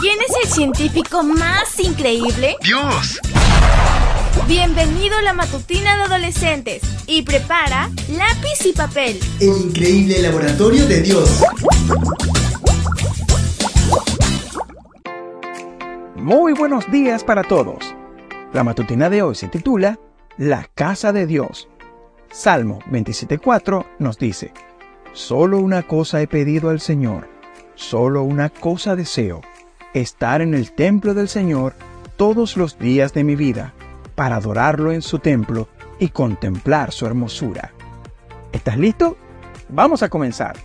¿Quién es el científico más increíble? ¡Dios! Bienvenido a la matutina de adolescentes y prepara lápiz y papel. El increíble laboratorio de Dios. Muy buenos días para todos. La matutina de hoy se titula La casa de Dios. Salmo 27.4 nos dice, Solo una cosa he pedido al Señor, solo una cosa deseo, estar en el templo del Señor todos los días de mi vida, para adorarlo en su templo y contemplar su hermosura. ¿Estás listo? Vamos a comenzar.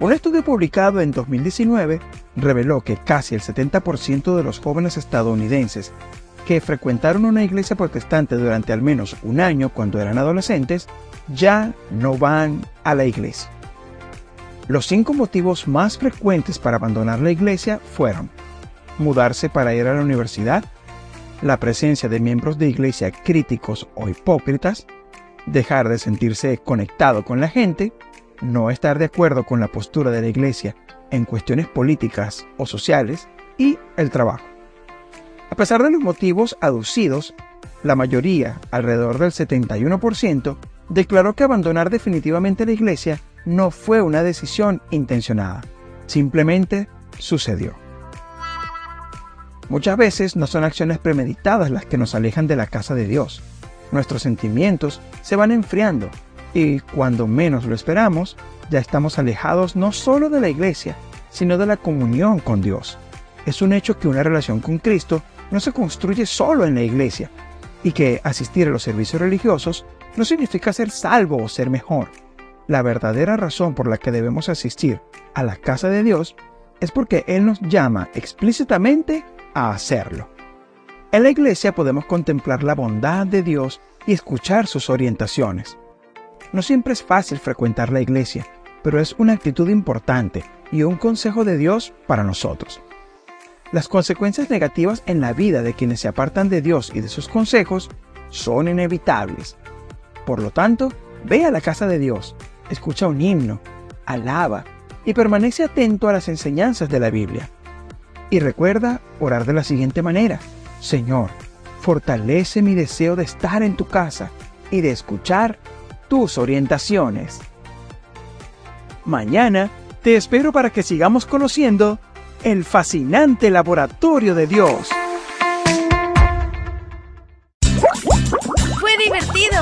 Un estudio publicado en 2019 reveló que casi el 70% de los jóvenes estadounidenses que frecuentaron una iglesia protestante durante al menos un año cuando eran adolescentes ya no van a la iglesia. Los cinco motivos más frecuentes para abandonar la iglesia fueron mudarse para ir a la universidad, la presencia de miembros de iglesia críticos o hipócritas, dejar de sentirse conectado con la gente, no estar de acuerdo con la postura de la iglesia en cuestiones políticas o sociales y el trabajo. A pesar de los motivos aducidos, la mayoría, alrededor del 71%, declaró que abandonar definitivamente la iglesia no fue una decisión intencionada, simplemente sucedió. Muchas veces no son acciones premeditadas las que nos alejan de la casa de Dios. Nuestros sentimientos se van enfriando y cuando menos lo esperamos, ya estamos alejados no solo de la iglesia, sino de la comunión con Dios. Es un hecho que una relación con Cristo no se construye solo en la iglesia y que asistir a los servicios religiosos no significa ser salvo o ser mejor la verdadera razón por la que debemos asistir a la casa de Dios es porque Él nos llama explícitamente a hacerlo. En la iglesia podemos contemplar la bondad de Dios y escuchar sus orientaciones. No siempre es fácil frecuentar la iglesia, pero es una actitud importante y un consejo de Dios para nosotros. Las consecuencias negativas en la vida de quienes se apartan de Dios y de sus consejos son inevitables. Por lo tanto, ve a la casa de Dios escucha un himno, alaba y permanece atento a las enseñanzas de la Biblia. Y recuerda orar de la siguiente manera. Señor, fortalece mi deseo de estar en tu casa y de escuchar tus orientaciones. Mañana te espero para que sigamos conociendo el fascinante laboratorio de Dios.